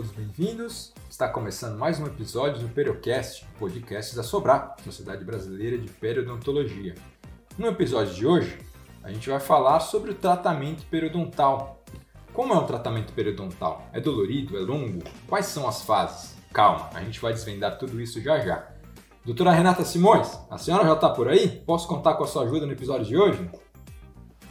todos bem-vindos. Está começando mais um episódio do Periocast, podcast da Sobrar, Sociedade Brasileira de Periodontologia. No episódio de hoje, a gente vai falar sobre o tratamento periodontal. Como é um tratamento periodontal? É dolorido? É longo? Quais são as fases? Calma, a gente vai desvendar tudo isso já já. Doutora Renata Simões, a senhora já está por aí? Posso contar com a sua ajuda no episódio de hoje?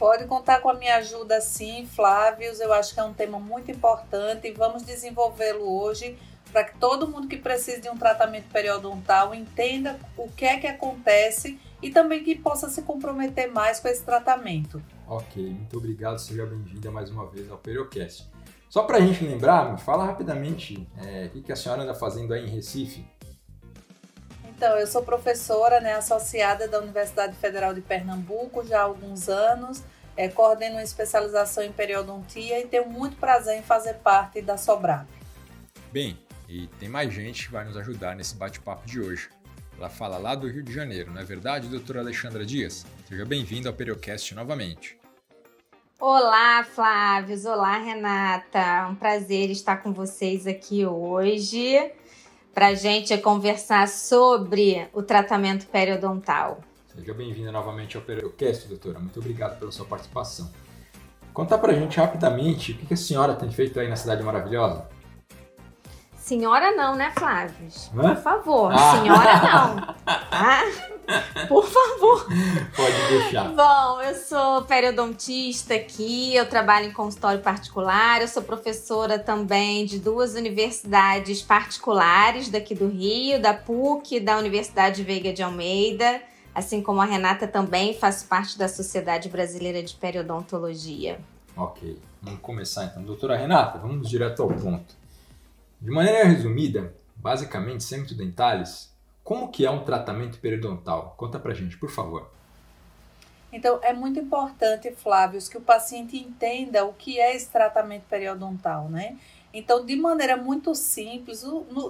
Pode contar com a minha ajuda sim, Flávios. Eu acho que é um tema muito importante e vamos desenvolvê-lo hoje para que todo mundo que precisa de um tratamento periodontal entenda o que é que acontece e também que possa se comprometer mais com esse tratamento. Ok, muito obrigado. Seja bem-vinda mais uma vez ao Periocast. Só para a gente lembrar, me fala rapidamente é, o que a senhora anda fazendo aí em Recife. Então, eu sou professora né, associada da Universidade Federal de Pernambuco já há alguns anos, é, coordeno uma especialização em periodontia e tenho muito prazer em fazer parte da Sobrap. Bem, e tem mais gente que vai nos ajudar nesse bate-papo de hoje. Ela fala lá do Rio de Janeiro, não é verdade, doutora Alexandra Dias? Seja bem-vindo ao Periocast novamente. Olá, Flávios. Olá, Renata. Um prazer estar com vocês aqui hoje para a gente conversar sobre o tratamento periodontal. Seja bem-vinda novamente ao Periocast, doutora. Muito obrigado pela sua participação. Conta para a gente rapidamente o que a senhora tem feito aí na Cidade Maravilhosa. Senhora não, né, Flávio? Por favor, ah. senhora não. Ah, por favor. Pode deixar. Bom, eu sou periodontista aqui, eu trabalho em consultório particular, eu sou professora também de duas universidades particulares daqui do Rio, da PUC e da Universidade Veiga de Almeida. Assim como a Renata também faço parte da Sociedade Brasileira de Periodontologia. Ok, vamos começar então. Doutora Renata, vamos direto ao ponto. De maneira resumida, basicamente sem muito detalhes, como que é um tratamento periodontal? Conta pra gente, por favor. Então, é muito importante, Flávio, que o paciente entenda o que é esse tratamento periodontal, né? Então, de maneira muito simples,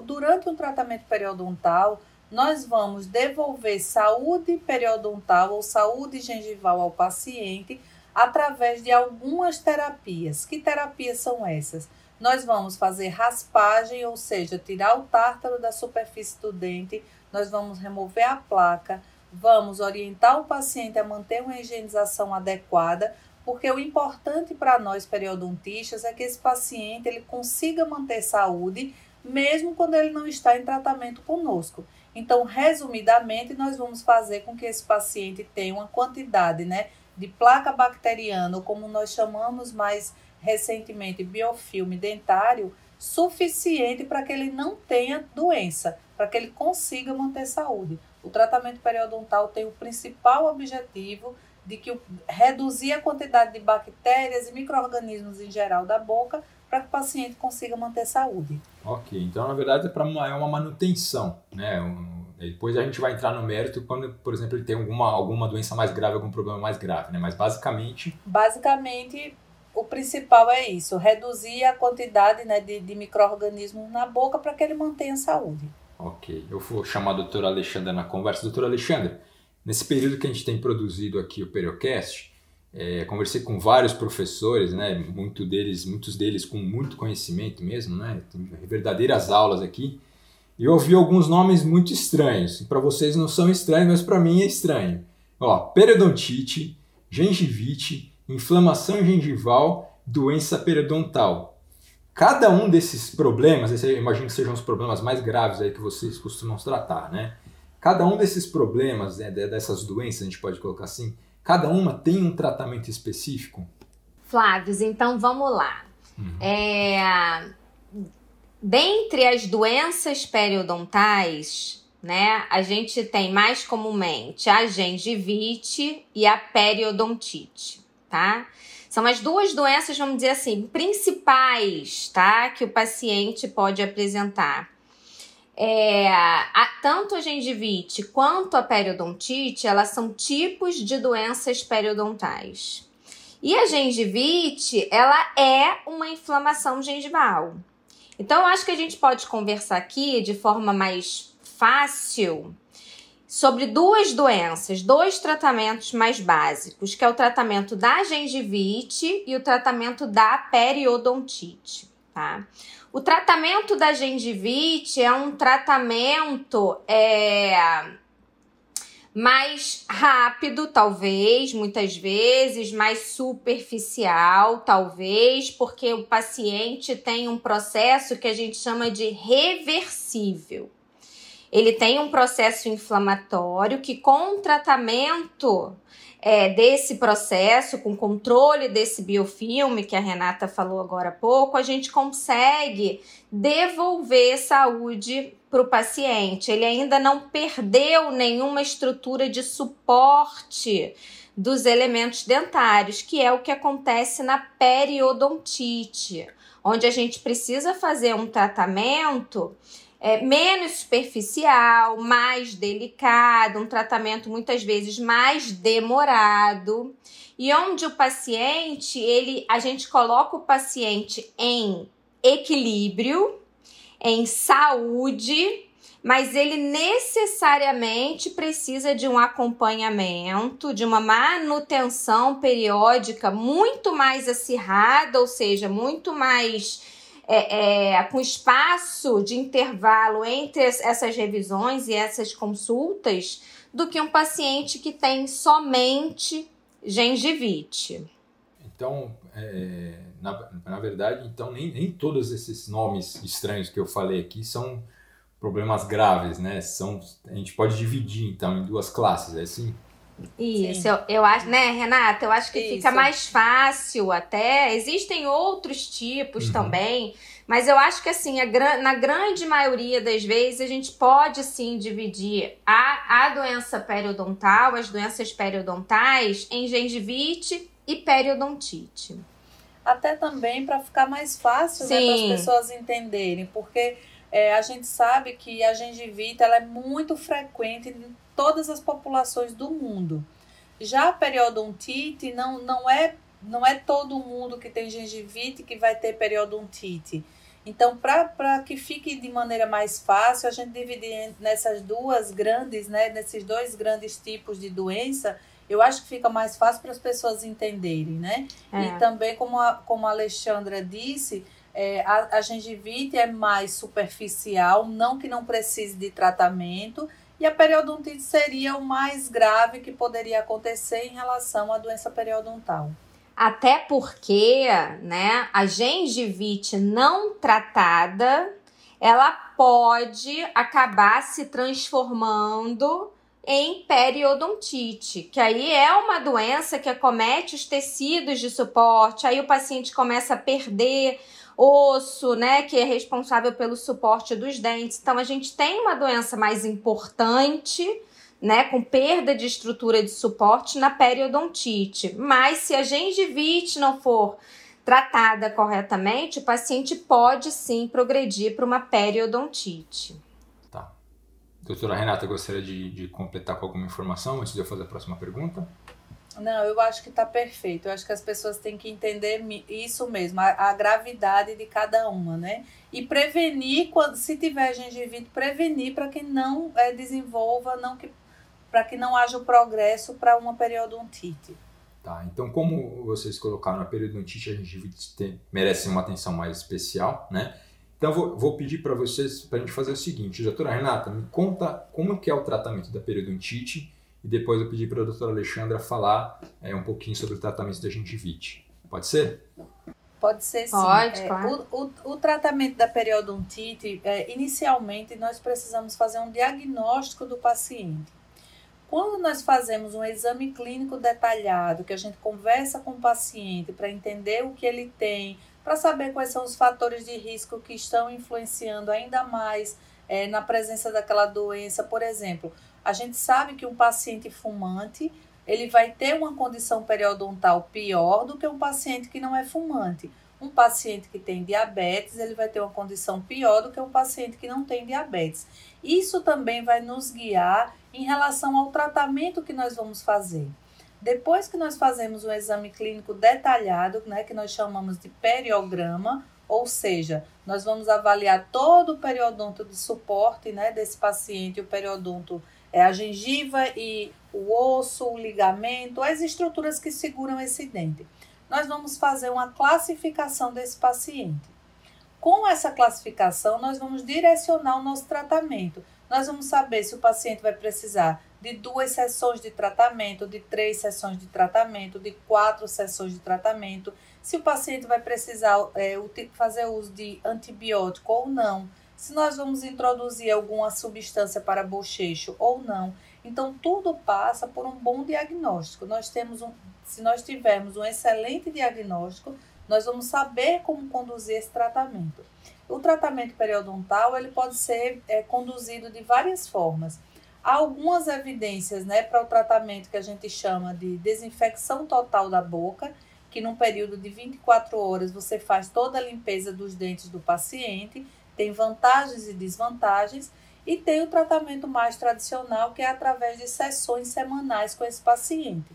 durante um tratamento periodontal, nós vamos devolver saúde periodontal ou saúde gengival ao paciente através de algumas terapias. Que terapias são essas? Nós vamos fazer raspagem, ou seja, tirar o tártaro da superfície do dente, nós vamos remover a placa, vamos orientar o paciente a manter uma higienização adequada, porque o importante para nós periodontistas é que esse paciente ele consiga manter saúde mesmo quando ele não está em tratamento conosco. Então, resumidamente, nós vamos fazer com que esse paciente tenha uma quantidade, né, de placa bacteriana, ou como nós chamamos mais recentemente biofilme dentário suficiente para que ele não tenha doença, para que ele consiga manter saúde. O tratamento periodontal tem o principal objetivo de que reduzir a quantidade de bactérias e micro-organismos em geral da boca para que o paciente consiga manter saúde. Ok, então na verdade é, uma, é uma manutenção, né? Um, depois a gente vai entrar no mérito quando, por exemplo, ele tem alguma, alguma doença mais grave, algum problema mais grave, né? Mas basicamente. Basicamente, o principal é isso, reduzir a quantidade né, de, de micro-organismos na boca para que ele mantenha saúde. Ok, eu vou chamar a doutora Alexandra na conversa. Doutora Alexandra, nesse período que a gente tem produzido aqui o Periocast, é, conversei com vários professores, né, muito deles, muitos deles com muito conhecimento mesmo, né, tem verdadeiras aulas aqui, eu ouvi alguns nomes muito estranhos. Para vocês não são estranhos, mas para mim é estranho. Ó, periodontite, gengivite, inflamação gengival, doença periodontal. Cada um desses problemas, eu imagino que sejam os problemas mais graves aí que vocês costumam tratar, né? Cada um desses problemas, né, dessas doenças, a gente pode colocar assim, cada uma tem um tratamento específico? Flávio, então vamos lá. Uhum. É, dentre as doenças periodontais, né, a gente tem mais comumente a gengivite e a periodontite tá? São as duas doenças, vamos dizer assim, principais, tá? Que o paciente pode apresentar. É, a, tanto a gengivite quanto a periodontite, elas são tipos de doenças periodontais. E a gengivite, ela é uma inflamação gengival. Então, eu acho que a gente pode conversar aqui de forma mais fácil sobre duas doenças, dois tratamentos mais básicos, que é o tratamento da gengivite e o tratamento da periodontite, tá? O tratamento da gengivite é um tratamento é, mais rápido, talvez, muitas vezes, mais superficial, talvez, porque o paciente tem um processo que a gente chama de reversível. Ele tem um processo inflamatório que, com o tratamento é, desse processo, com controle desse biofilme que a Renata falou agora há pouco, a gente consegue devolver saúde para o paciente. Ele ainda não perdeu nenhuma estrutura de suporte dos elementos dentários, que é o que acontece na periodontite, onde a gente precisa fazer um tratamento é, menos superficial, mais delicado, um tratamento muitas vezes mais demorado, e onde o paciente, ele, a gente coloca o paciente em equilíbrio, em saúde, mas ele necessariamente precisa de um acompanhamento, de uma manutenção periódica muito mais acirrada, ou seja, muito mais é, é, com espaço de intervalo entre essas revisões e essas consultas do que um paciente que tem somente gengivite. Então, é, na, na verdade, então nem, nem todos esses nomes estranhos que eu falei aqui são problemas graves, né? São, a gente pode dividir então em duas classes, é assim? Isso, eu, eu, acho, né, Renata? Eu acho que Isso. fica mais fácil até. Existem outros tipos uhum. também, mas eu acho que assim, a, na grande maioria das vezes a gente pode sim dividir a, a doença periodontal, as doenças periodontais, em gengivite e periodontite. Até também para ficar mais fácil né, para as pessoas entenderem, porque é, a gente sabe que a gengivite ela é muito frequente em todas as populações do mundo. Já a periodontite não, não, é, não é todo mundo que tem gengivite que vai ter periodontite. Então, para que fique de maneira mais fácil, a gente dividir nessas duas grandes, né, nesses dois grandes tipos de doença, eu acho que fica mais fácil para as pessoas entenderem, né? É. E também, como a, como a Alexandra disse, é, a, a gengivite é mais superficial, não que não precise de tratamento, e a periodontite seria o mais grave que poderia acontecer em relação à doença periodontal. Até porque, né, a gengivite não tratada, ela pode acabar se transformando em periodontite, que aí é uma doença que acomete os tecidos de suporte, aí o paciente começa a perder osso, né, que é responsável pelo suporte dos dentes. Então a gente tem uma doença mais importante, né, com perda de estrutura de suporte na periodontite. Mas se a gengivite não for tratada corretamente, o paciente pode sim progredir para uma periodontite. Doutora Renata, gostaria de, de completar com alguma informação antes de eu fazer a próxima pergunta? Não, eu acho que está perfeito. Eu acho que as pessoas têm que entender isso mesmo, a, a, gravidade de cada uma, né? E prevenir, quando, se tiver gengivite, prevenir para que não é, desenvolva, não que, para que não haja o progresso para uma periodontite. Tá, então como vocês colocaram a periodontite, a gengivite tem, merece uma atenção mais especial, né? Então vou, vou pedir para vocês, para a gente fazer o seguinte, doutora Renata, me conta como que é o tratamento da periodontite e depois eu pedi para a doutora Alexandra falar é, um pouquinho sobre o tratamento da gengivite. Pode ser? Pode ser sim. Pode, é, claro. o, o, o, tratamento da periodontite, é, inicialmente, nós precisamos fazer um diagnóstico do paciente. Quando nós fazemos um exame clínico detalhado, que a gente conversa com o paciente para entender o que ele tem, para saber quais são os fatores de risco que estão influenciando ainda mais é, na presença daquela doença, por exemplo, a gente sabe que um paciente fumante ele vai ter uma condição periodontal pior do que um paciente que não é fumante. Um paciente que tem diabetes, ele vai ter uma condição pior do que um paciente que não tem diabetes. Isso também vai nos guiar em relação ao tratamento que nós vamos fazer. Depois que nós fazemos um exame clínico detalhado, né, que nós chamamos de periograma, ou seja, nós vamos avaliar todo o periodonto de suporte né, desse paciente, o periodonto é a gengiva e o osso, o ligamento, as estruturas que seguram esse dente. Nós vamos fazer uma classificação desse paciente. Com essa classificação, nós vamos direcionar o nosso tratamento. Nós vamos saber se o paciente vai precisar de duas sessões de tratamento, de três sessões de tratamento, de quatro sessões de tratamento, se o paciente vai precisar é, fazer uso de antibiótico ou não, se nós vamos introduzir alguma substância para bochecho ou não. Então, tudo passa por um bom diagnóstico. Nós temos um, se nós tivermos um excelente diagnóstico, nós vamos saber como conduzir esse tratamento. O tratamento periodontal ele pode ser é, conduzido de várias formas. Há algumas evidências né, para o tratamento que a gente chama de desinfecção total da boca, que num período de 24 horas você faz toda a limpeza dos dentes do paciente, tem vantagens e desvantagens, e tem o tratamento mais tradicional, que é através de sessões semanais com esse paciente.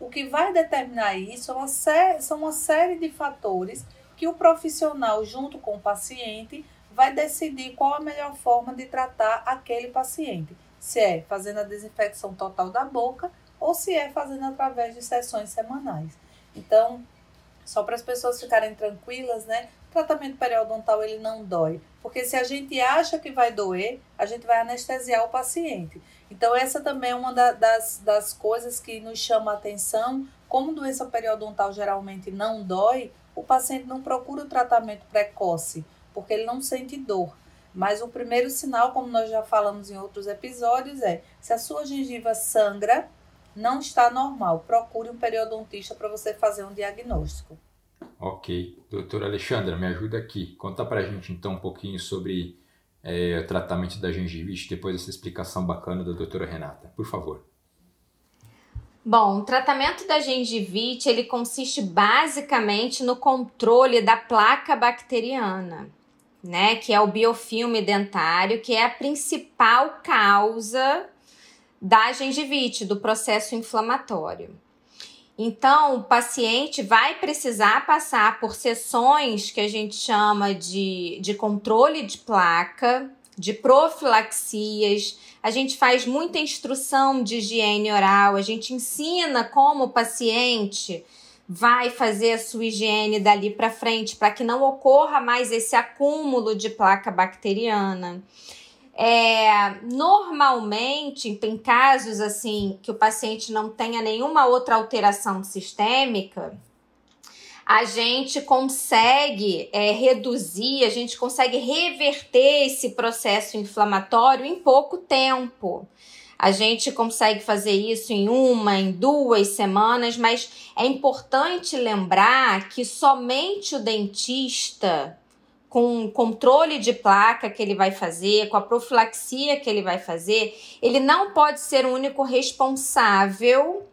O que vai determinar isso é uma são uma série de fatores que o profissional, junto com o paciente, vai decidir qual a melhor forma de tratar aquele paciente. Se é fazendo a desinfecção total da boca ou se é fazendo através de sessões semanais. Então, só para as pessoas ficarem tranquilas, né? O tratamento periodontal ele não dói, porque se a gente acha que vai doer, a gente vai anestesiar o paciente. Então, essa também é uma da, das, das coisas que nos chama a atenção. Como doença periodontal geralmente não dói, o paciente não procura o tratamento precoce, porque ele não sente dor. Mas o primeiro sinal, como nós já falamos em outros episódios, é se a sua gengiva sangra, não está normal. Procure um periodontista para você fazer um diagnóstico. Ok. Doutora Alexandra, me ajuda aqui. Conta para a gente então um pouquinho sobre é, o tratamento da gengivite depois dessa explicação bacana da doutora Renata. Por favor. Bom, o tratamento da gengivite ele consiste basicamente no controle da placa bacteriana, né, que é o biofilme dentário, que é a principal causa da gengivite, do processo inflamatório. Então, o paciente vai precisar passar por sessões que a gente chama de, de controle de placa, de profilaxias. A gente faz muita instrução de higiene oral, a gente ensina como o paciente vai fazer a sua higiene dali para frente para que não ocorra mais esse acúmulo de placa bacteriana. É, normalmente, em casos assim que o paciente não tenha nenhuma outra alteração sistêmica, a gente consegue é, reduzir, a gente consegue reverter esse processo inflamatório em pouco tempo. A gente consegue fazer isso em uma, em duas semanas, mas é importante lembrar que somente o dentista com o controle de placa que ele vai fazer, com a profilaxia que ele vai fazer, ele não pode ser o único responsável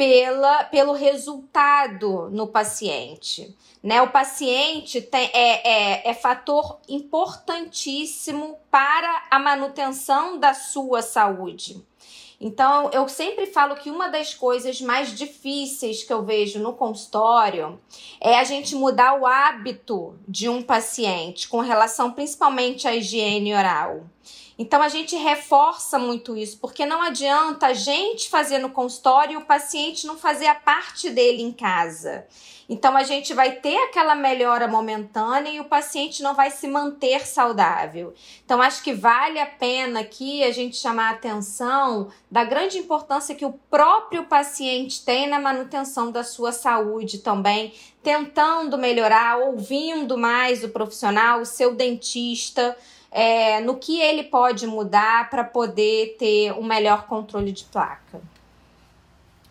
pela, pelo resultado no paciente. Né? O paciente tem, é, é, é fator importantíssimo para a manutenção da sua saúde. Então, eu sempre falo que uma das coisas mais difíceis que eu vejo no consultório é a gente mudar o hábito de um paciente com relação principalmente à higiene oral. Então a gente reforça muito isso, porque não adianta a gente fazer no consultório e o paciente não fazer a parte dele em casa. Então a gente vai ter aquela melhora momentânea e o paciente não vai se manter saudável. Então acho que vale a pena aqui a gente chamar a atenção da grande importância que o próprio paciente tem na manutenção da sua saúde também, tentando melhorar, ouvindo mais o profissional, o seu dentista. É, no que ele pode mudar para poder ter um melhor controle de placa.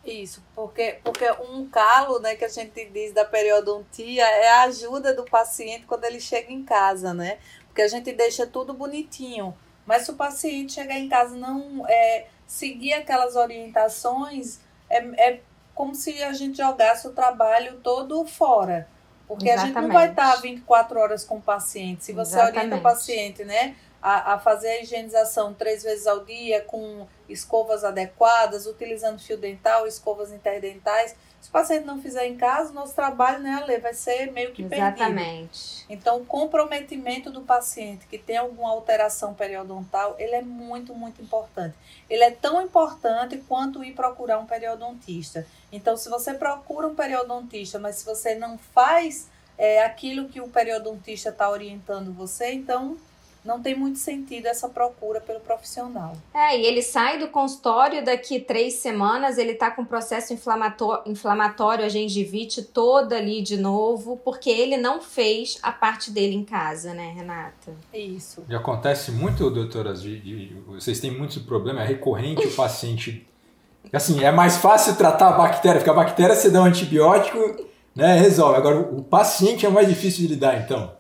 Isso, porque, porque um calo, né, que a gente diz da periodontia é a ajuda do paciente quando ele chega em casa, né? Porque a gente deixa tudo bonitinho. Mas se o paciente chegar em casa não é, seguir aquelas orientações, é, é como se a gente jogasse o trabalho todo fora. Porque Exatamente. a gente não vai estar 24 horas com o paciente. Se você Exatamente. orienta o paciente, né? a, a fazer a higienização três vezes ao dia com escovas adequadas, utilizando fio dental, escovas interdentais. Se o paciente não fizer em casa, nosso trabalho, né, Ale, vai ser meio que Exatamente. perdido. Então, o comprometimento do paciente que tem alguma alteração periodontal, ele é muito, muito importante. Ele é tão importante quanto ir procurar um periodontista. Então, se você procura um periodontista, mas se você não faz é aquilo que o periodontista está orientando você, então não tem muito sentido essa procura pelo profissional. É, e ele sai do consultório daqui três semanas, ele tá com processo inflamatório, inflamatório, a gengivite toda ali de novo, porque ele não fez a parte dele em casa, né, Renata? Isso. E acontece muito, doutoras, de, de, vocês têm muito problema, é recorrente o paciente. Assim, é mais fácil tratar a bactéria, porque a bactéria você dá um antibiótico, né, resolve. Agora, o paciente é mais difícil de lidar, então.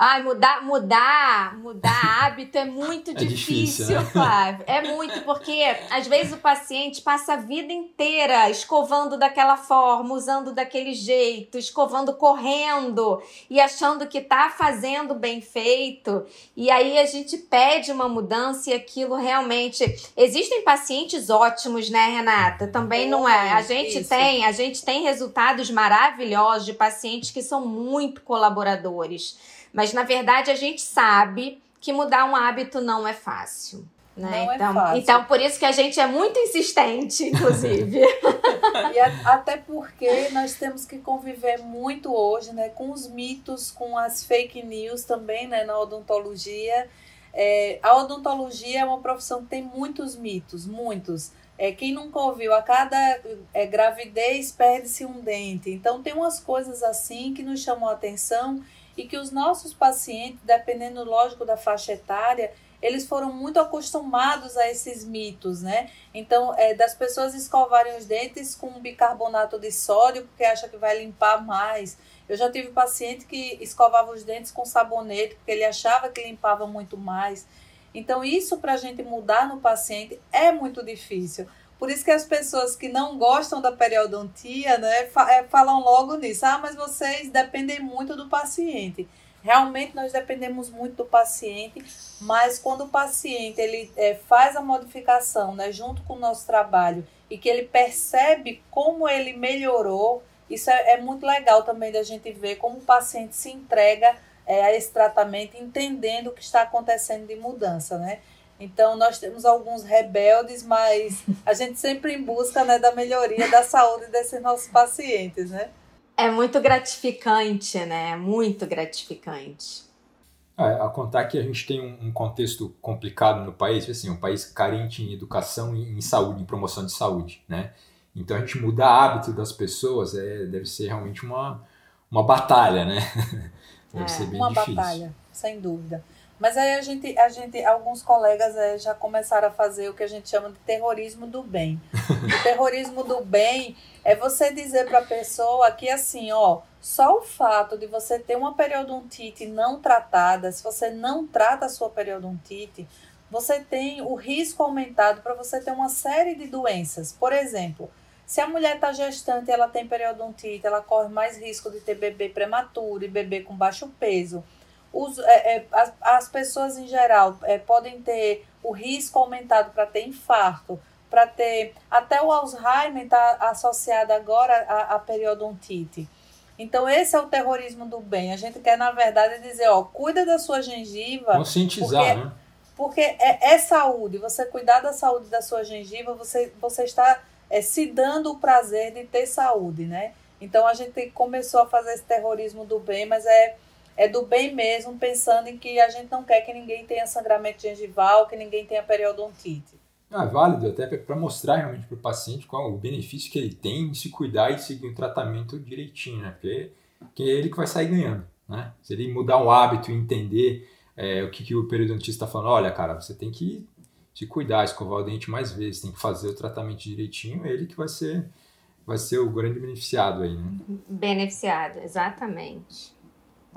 Ai, mudar, mudar, mudar hábito é muito é difícil, difícil né? Flávio. É muito, porque às vezes o paciente passa a vida inteira escovando daquela forma, usando daquele jeito, escovando correndo e achando que tá fazendo bem feito. E aí a gente pede uma mudança e aquilo realmente. Existem pacientes ótimos, né, Renata? Também não é. A gente Isso. tem, a gente tem resultados maravilhosos de pacientes que são muito colaboradores. Mas na verdade a gente sabe que mudar um hábito não é fácil. Né? Não é então, é fácil. então, por isso que a gente é muito insistente, inclusive. e a, até porque nós temos que conviver muito hoje né, com os mitos, com as fake news também né, na odontologia. É, a odontologia é uma profissão que tem muitos mitos, muitos. É, quem nunca ouviu, a cada é, gravidez perde-se um dente. Então, tem umas coisas assim que nos chamam a atenção e que os nossos pacientes, dependendo, lógico, da faixa etária, eles foram muito acostumados a esses mitos, né? Então, é, das pessoas escovarem os dentes com bicarbonato de sódio, porque acha que vai limpar mais. Eu já tive paciente que escovava os dentes com sabonete, porque ele achava que limpava muito mais. Então, isso para a gente mudar no paciente é muito difícil. Por isso que as pessoas que não gostam da periodontia, né, é, falam logo nisso. Ah, mas vocês dependem muito do paciente. Realmente nós dependemos muito do paciente, mas quando o paciente ele é, faz a modificação, né, junto com o nosso trabalho e que ele percebe como ele melhorou, isso é, é muito legal também da gente ver como o paciente se entrega é, a esse tratamento, entendendo o que está acontecendo de mudança, né? Então, nós temos alguns rebeldes, mas a gente sempre em busca né, da melhoria da saúde desses nossos pacientes, né? É muito gratificante, né? Muito gratificante. É, a contar que a gente tem um, contexto complicado no país, assim, um país carente em educação e em saúde, em promoção de saúde, né? Então, a gente mudar hábito das pessoas é, deve ser realmente uma, uma batalha, né? Deve é, ser bem uma difícil. batalha, sem dúvida. Mas aí a gente, a gente alguns colegas é, já começaram a fazer o que a gente chama de terrorismo do bem. O terrorismo do bem é você dizer para a pessoa que assim, ó, só o fato de você ter uma periodontite não tratada, se você não trata a sua periodontite, você tem o risco aumentado para você ter uma série de doenças. Por exemplo, se a mulher está gestante e ela tem periodontite, ela corre mais risco de ter bebê prematuro e bebê com baixo peso os, é, é, as, as pessoas em geral é, podem ter o risco aumentado para ter infarto, para ter. Até o Alzheimer está associado agora à, à periodontite. Então, esse é o terrorismo do bem. A gente quer, na verdade, dizer: ó, cuida da sua gengiva. Conscientizar, porque, né? Porque é, é, saúde. Você cuidar da saúde da sua gengiva, você, você está é, se dando o prazer de ter saúde, né? Então, a gente começou a fazer esse terrorismo do bem, mas é é do bem mesmo, pensando em que a gente não quer que ninguém tenha sangramento gengival, que ninguém tenha periodontite. Ah, é válido até para mostrar realmente para o paciente qual o benefício que ele tem de se cuidar e seguir o tratamento direitinho, né? Porque que é ele que vai sair ganhando, né? Se ele mudar um hábito e entender é, o que, que o periodontista está falando, olha, cara, você tem que se cuidar, escovar o dente mais vezes, tem que fazer o tratamento direitinho, é ele que vai ser, vai ser o grande beneficiado aí, né? Beneficiado, exatamente.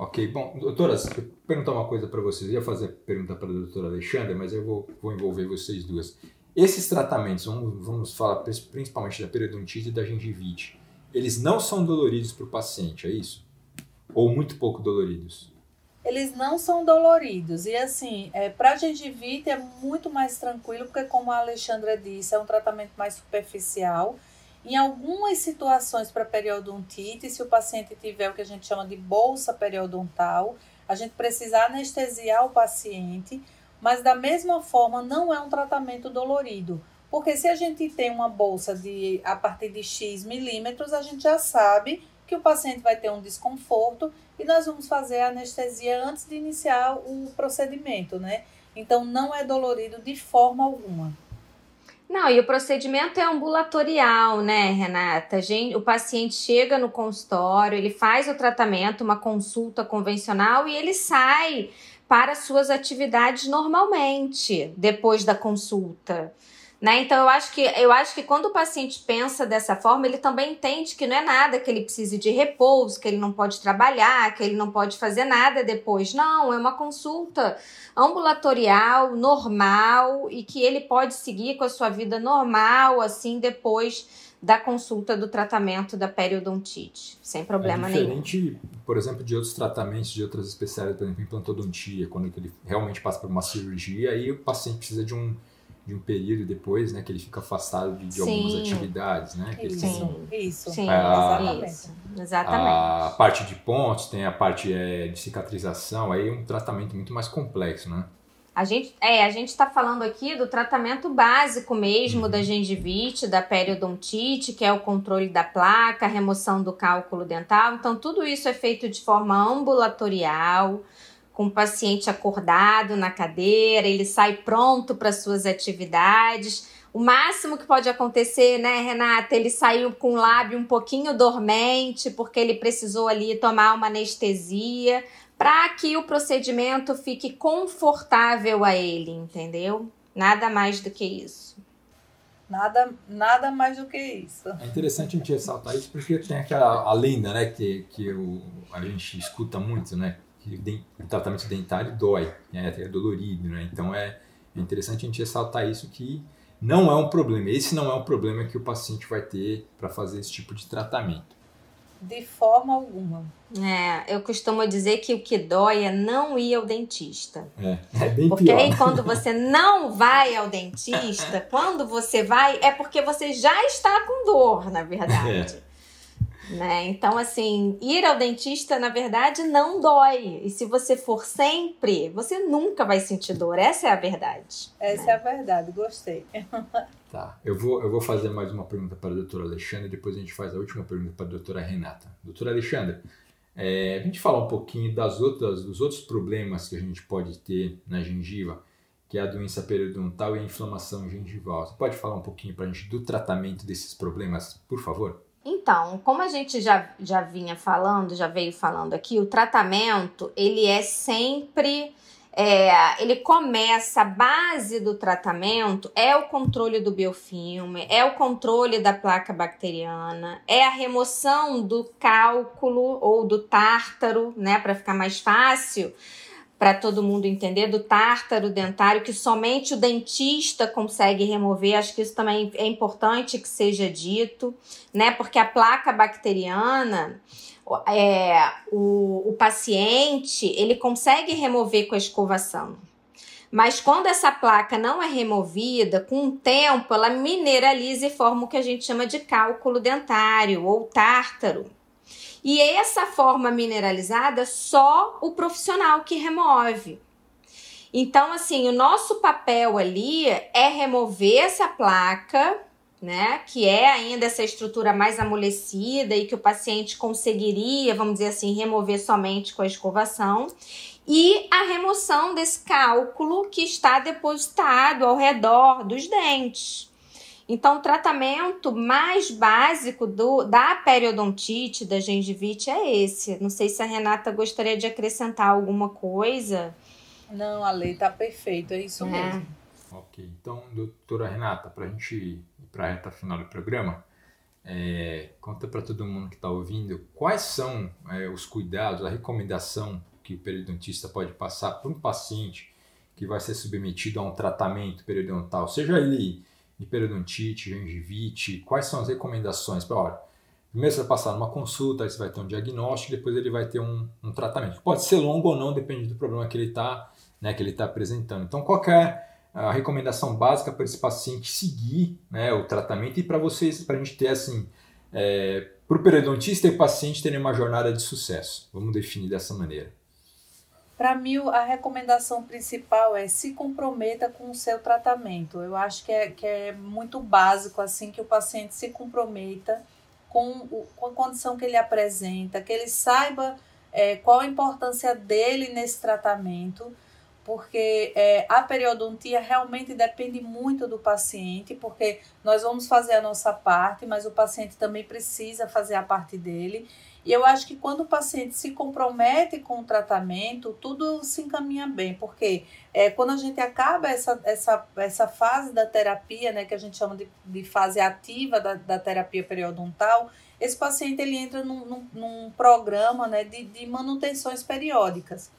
Ok, bom, doutoras, eu vou perguntar uma coisa para vocês. Eu ia fazer pergunta para a doutora Alexandra, mas eu vou, vou envolver vocês duas. Esses tratamentos, vamos, vamos falar principalmente da periodontite e da gengivite, eles não são doloridos para o paciente, é isso? Ou muito pouco doloridos? Eles não são doloridos. E assim, é, para gengivite é muito mais tranquilo, porque como a Alexandra disse, é um tratamento mais superficial em algumas situações para periodontite, se o paciente tiver o que a gente chama de bolsa periodontal, a gente precisa anestesiar o paciente, mas da mesma forma não é um tratamento dolorido. Porque se a gente tem uma bolsa de a partir de X milímetros, a gente já sabe que o paciente vai ter um desconforto e nós vamos fazer a anestesia antes de iniciar o procedimento, né? Então não é dolorido de forma alguma. Não, e o procedimento é ambulatorial, né, Renata? O paciente chega no consultório, ele faz o tratamento, uma consulta convencional e ele sai para suas atividades normalmente depois da consulta. Né? Então eu acho que eu acho que quando o paciente pensa dessa forma, ele também entende que não é nada que ele precise de repouso, que ele não pode trabalhar, que ele não pode fazer nada depois. Não, é uma consulta ambulatorial, normal e que ele pode seguir com a sua vida normal assim depois da consulta do tratamento da periodontite, sem problema é diferente, nenhum. por exemplo, de outros tratamentos de outras especialidades, por exemplo, implantodontia, quando ele realmente passa por uma cirurgia, aí o paciente precisa de um de um período depois, né, que ele fica afastado de, de algumas atividades, né? Que isso, isso, Sim, a, exatamente. exatamente. A parte de pontos, tem a parte é, de cicatrização, aí é um tratamento muito mais complexo, né? A gente é, a gente está falando aqui do tratamento básico mesmo uhum. da gengivite, da periodontite, que é o controle da placa, a remoção do cálculo dental. Então, tudo isso é feito de forma ambulatorial com o paciente acordado na cadeira, ele sai pronto para suas atividades. O máximo que pode acontecer, né, Renata? Ele saiu com o lábio um pouquinho dormente, porque ele precisou ali tomar uma anestesia, para que o procedimento fique confortável a ele, entendeu? Nada mais do que isso. Nada, nada mais do que isso. É interessante a gente ressaltar isso porque tem aquela a lenda, né, que, que o, a gente escuta muito, né, que o tratamento dentário dói, né? é dolorido, né? Então é, é interessante a gente ressaltar isso que não é um problema. Esse não é um problema que o paciente vai ter para fazer esse tipo de tratamento. De forma alguma. É, eu costumo dizer que o que dói é não ir ao dentista. É, é bem porque pior. aí quando você não vai ao dentista, quando você vai, é porque você já está com dor, na verdade. É. Né? Então, assim, ir ao dentista, na verdade, não dói. E se você for sempre, você nunca vai sentir dor. Essa é a verdade. Essa né? é a verdade, gostei. Tá, eu vou, eu vou fazer mais uma pergunta para a doutora Alexandre, depois a gente faz a última pergunta para a doutora Renata. Doutora Alexandre, é, a gente fala um pouquinho das outras, dos outros problemas que a gente pode ter na gengiva, que é a doença periodontal e a inflamação gengival. Você pode falar um pouquinho para a gente do tratamento desses problemas, por favor? Então, como a gente já, já vinha falando, já veio falando aqui, o tratamento, ele é sempre... É, ele começa, a base do tratamento é o controle do biofilme, é o controle da placa bacteriana, é a remoção do cálculo ou do tártaro, né, para ficar mais fácil para todo mundo entender, do tártaro dentário, que somente o dentista consegue remover. Acho que isso também é importante que seja dito, né? Porque a placa bacteriana, é, o, o paciente, ele consegue remover com a escovação. Mas quando essa placa não é removida, com o tempo ela mineraliza e forma o que a gente chama de cálculo dentário ou tártaro. E essa forma mineralizada, só o profissional que remove. Então, assim, o nosso papel ali é remover essa placa, né? Que é ainda essa estrutura mais amolecida e que o paciente conseguiria, vamos dizer assim, remover somente com a escovação. E a remoção desse cálculo que está depositado ao redor dos dentes. Então, o tratamento mais básico do, da periodontite, da gengivite, é esse. Não sei se a Renata gostaria de acrescentar alguma coisa. Não, a lei está perfeita, é isso é. mesmo. Ok, então, doutora Renata, para a gente ir para a reta final do programa, é, conta para todo mundo que está ouvindo quais são é, os cuidados, a recomendação que o periodontista pode passar para um paciente que vai ser submetido a um tratamento periodontal, seja ele periodontite, gengivite, quais são as recomendações? Primeiro você vai passar numa consulta, aí você vai ter um diagnóstico, depois ele vai ter um, um tratamento. Pode ser longo ou não, depende do problema que ele está né, que ele tá apresentando. Então, qual é a recomendação básica para esse paciente seguir né, o tratamento e para vocês, para a gente ter assim, é, para o periodontista e o paciente terem uma jornada de sucesso? Vamos definir dessa maneira. Para mim, a recomendação principal é se comprometa com o seu tratamento. Eu acho que é, que é muito básico assim que o paciente se comprometa com, o, com a condição que ele apresenta, que ele saiba é, qual a importância dele nesse tratamento, porque é, a periodontia realmente depende muito do paciente, porque nós vamos fazer a nossa parte, mas o paciente também precisa fazer a parte dele. E eu acho que quando o paciente se compromete com o tratamento, tudo se encaminha bem, porque é, quando a gente acaba essa, essa, essa fase da terapia, né, que a gente chama de, de fase ativa da, da terapia periodontal, esse paciente ele entra num, num, num programa né, de, de manutenções periódicas.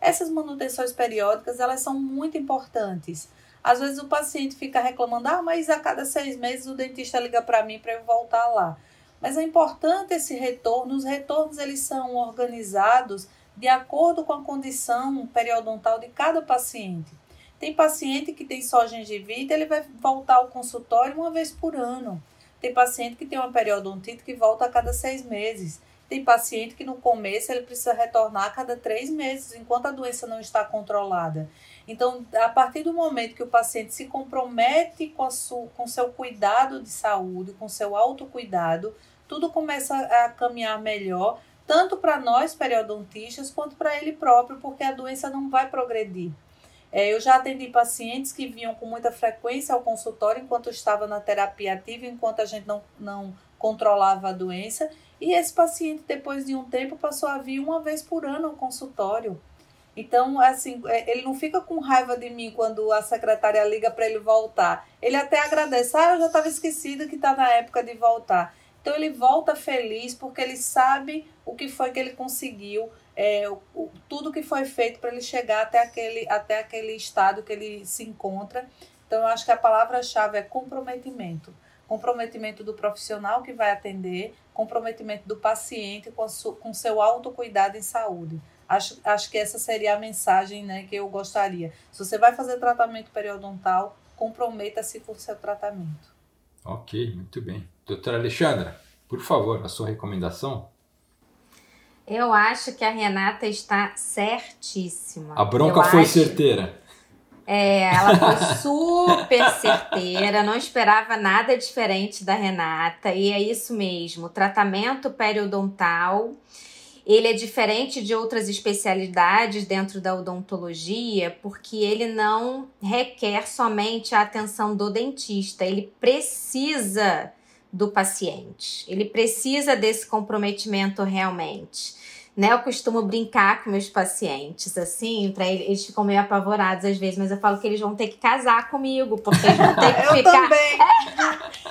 Essas manutenções periódicas, elas são muito importantes. Às vezes o paciente fica reclamando, ah, mas a cada seis meses o dentista liga para mim para eu voltar lá. Mas é importante esse retorno. Os retornos eles são organizados de acordo com a condição periodontal de cada paciente. Tem paciente que tem só gengivite, ele vai voltar ao consultório uma vez por ano. Tem paciente que tem uma periodontite que volta a cada seis meses. Tem paciente que no começo ele precisa retornar a cada três meses, enquanto a doença não está controlada. Então, a partir do momento que o paciente se compromete com, com seu cuidado de saúde, com seu autocuidado, tudo começa a caminhar melhor, tanto para nós periodontistas quanto para ele próprio, porque a doença não vai progredir. É, eu já atendi pacientes que vinham com muita frequência ao consultório enquanto estava na terapia ativa, enquanto a gente não, não controlava a doença, e esse paciente, depois de um tempo, passou a vir uma vez por ano ao consultório. Então, assim, é, ele não fica com raiva de mim quando a secretária liga para ele voltar. Ele até agradece, ah, eu já estava esquecido que está na época de voltar. Então ele volta feliz porque ele sabe o que foi que ele conseguiu, é, o, tudo que foi feito para ele chegar até aquele, até aquele estado que ele se encontra. Então eu acho que a palavra-chave é comprometimento. Comprometimento do profissional que vai atender, comprometimento do paciente com, su, com seu autocuidado em saúde. Acho, acho que essa seria a mensagem né, que eu gostaria. Se você vai fazer tratamento periodontal, comprometa-se com o seu tratamento. Ok, muito bem. Doutora Alexandra, por favor, a sua recomendação? Eu acho que a Renata está certíssima. A bronca Eu foi acho... certeira. É, ela foi super certeira, não esperava nada diferente da Renata, e é isso mesmo. Tratamento periodontal ele é diferente de outras especialidades dentro da odontologia, porque ele não requer somente a atenção do dentista, ele precisa do paciente, ele precisa desse comprometimento realmente né? Eu costumo brincar com meus pacientes, assim, para eles, eles ficam meio apavorados às vezes, mas eu falo que eles vão ter que casar comigo, porque eles vão ter que eu ficar. Também.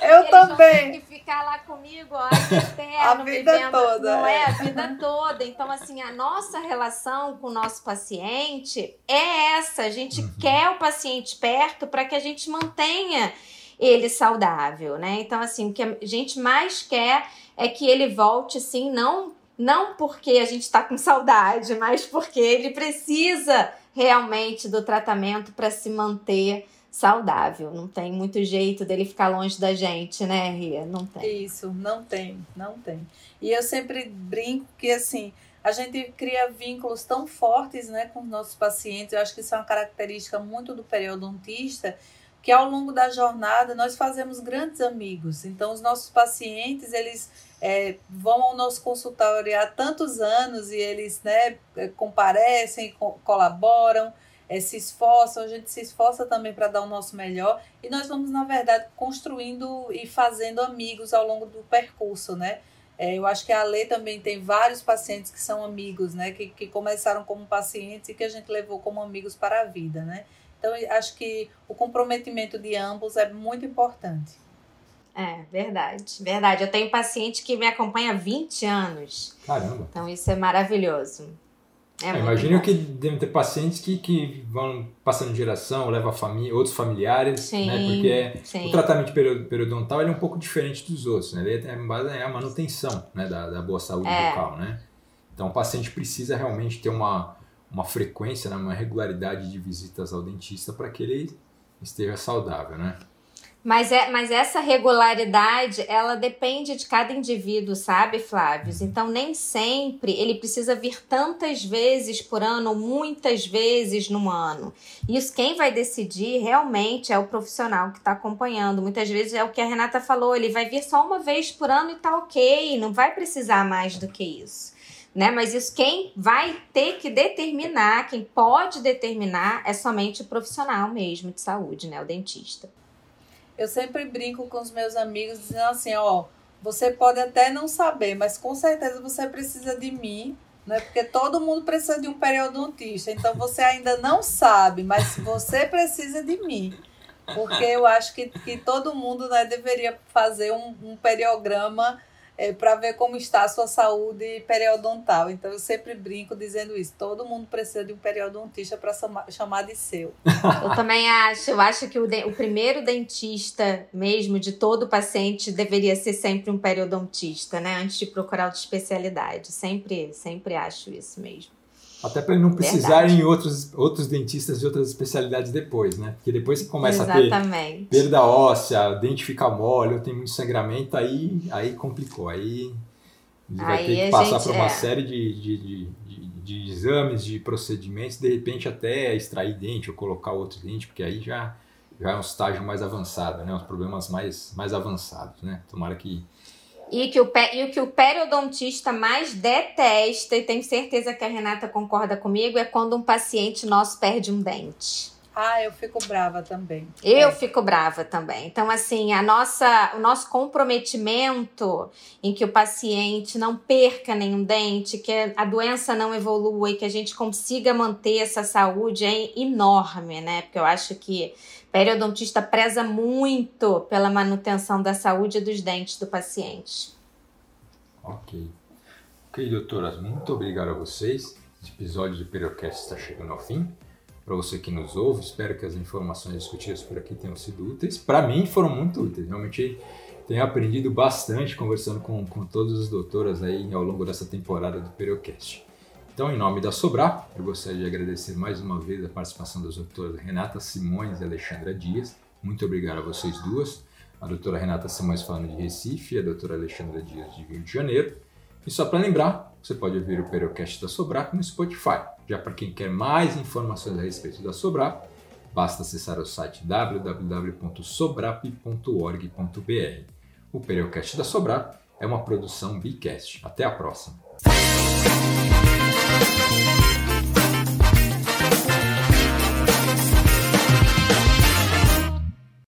eu eles também. Vão ter que ficar lá comigo, ó, eterno, a vida vivendo, toda. Não é a vida toda. Então, assim, a nossa relação com o nosso paciente é essa. A gente uhum. quer o paciente perto para que a gente mantenha ele saudável, né? Então, assim, o que a gente mais quer é que ele volte, sim, não não porque a gente está com saudade, mas porque ele precisa realmente do tratamento para se manter saudável. Não tem muito jeito dele ficar longe da gente, né, Ria? Não tem. Isso, não tem, não tem. E eu sempre brinco que assim, a gente cria vínculos tão fortes, né, com os nossos pacientes. Eu acho que isso é uma característica muito do periodontista que ao longo da jornada nós fazemos grandes amigos. Então, os nossos pacientes, eles é, vão ao nosso consultório há tantos anos e eles né, é, comparecem, co colaboram, é, se esforçam, a gente se esforça também para dar o nosso melhor e nós vamos, na verdade, construindo e fazendo amigos ao longo do percurso, né? É, eu acho que a Lê também tem vários pacientes que são amigos, né? Que, que começaram como pacientes e que a gente levou como amigos para a vida, né? Então, acho que o comprometimento de ambos é muito importante. É, verdade. Verdade. Eu tenho paciente que me acompanha há 20 anos. Caramba. Então, isso é maravilhoso. É é, imagino que devem ter pacientes que, que vão passando de geração, leva família, outros familiares, sim, né? Porque sim. o tratamento periodontal é um pouco diferente dos outros, né? Ele é, é a manutenção né? da, da boa saúde é. bucal, né? Então o paciente precisa realmente ter uma, uma frequência, né, uma regularidade de visitas ao dentista para que ele esteja saudável, né? Mas, é, mas essa regularidade, ela depende de cada indivíduo, sabe, Flávio? Então, nem sempre ele precisa vir tantas vezes por ano, ou muitas vezes no ano. Isso quem vai decidir realmente é o profissional que está acompanhando. Muitas vezes é o que a Renata falou, ele vai vir só uma vez por ano e tá ok, não vai precisar mais do que isso. Né? Mas isso quem vai ter que determinar, quem pode determinar, é somente o profissional mesmo de saúde, né? O dentista eu sempre brinco com os meus amigos dizendo assim, ó, você pode até não saber, mas com certeza você precisa de mim, né? Porque todo mundo precisa de um periodontista. Então você ainda não sabe, mas você precisa de mim. Porque eu acho que, que todo mundo né, deveria fazer um, um periograma é, para ver como está a sua saúde periodontal. Então eu sempre brinco dizendo isso. Todo mundo precisa de um periodontista para chamar de seu. Eu também acho. Eu acho que o, de, o primeiro dentista mesmo de todo paciente deveria ser sempre um periodontista, né? Antes de procurar outra especialidade. Sempre, sempre acho isso mesmo. Até para não precisarem outros, outros dentistas de outras especialidades depois, né? Porque depois que começa Exatamente. a ter perda óssea, o dente fica mole, ou tem muito sangramento, aí, aí complicou. Aí vai aí ter que passar por uma é. série de, de, de, de, de exames, de procedimentos, de repente até extrair dente ou colocar outro dente, porque aí já, já é um estágio mais avançado, né? Os problemas mais, mais avançados, né? Tomara que e, que o, e o que o periodontista mais detesta, e tenho certeza que a Renata concorda comigo, é quando um paciente nosso perde um dente. Ah, eu fico brava também. Eu é. fico brava também. Então, assim, a nossa, o nosso comprometimento em que o paciente não perca nenhum dente, que a doença não evolua e que a gente consiga manter essa saúde é enorme, né? Porque eu acho que periodontista preza muito pela manutenção da saúde dos dentes do paciente. Ok. Ok, doutoras, muito obrigado a vocês. Esse episódio do Periocast está chegando ao fim. Para você que nos ouve, espero que as informações discutidas por aqui tenham sido úteis. Para mim, foram muito úteis. Realmente tenho aprendido bastante conversando com, com todas as doutoras aí ao longo dessa temporada do Periocast. Então, em nome da Sobrar, eu gostaria de agradecer mais uma vez a participação das doutoras Renata Simões e Alexandra Dias. Muito obrigado a vocês duas. A doutora Renata Simões falando de Recife e a doutora Alexandra Dias de Rio de Janeiro. E só para lembrar, você pode ouvir o Periocast da Sobrar no Spotify. Já para quem quer mais informações a respeito da Sobrar, basta acessar o site www.sobrap.org.br. O Periocast da Sobrar é uma produção Bicast. Até a próxima!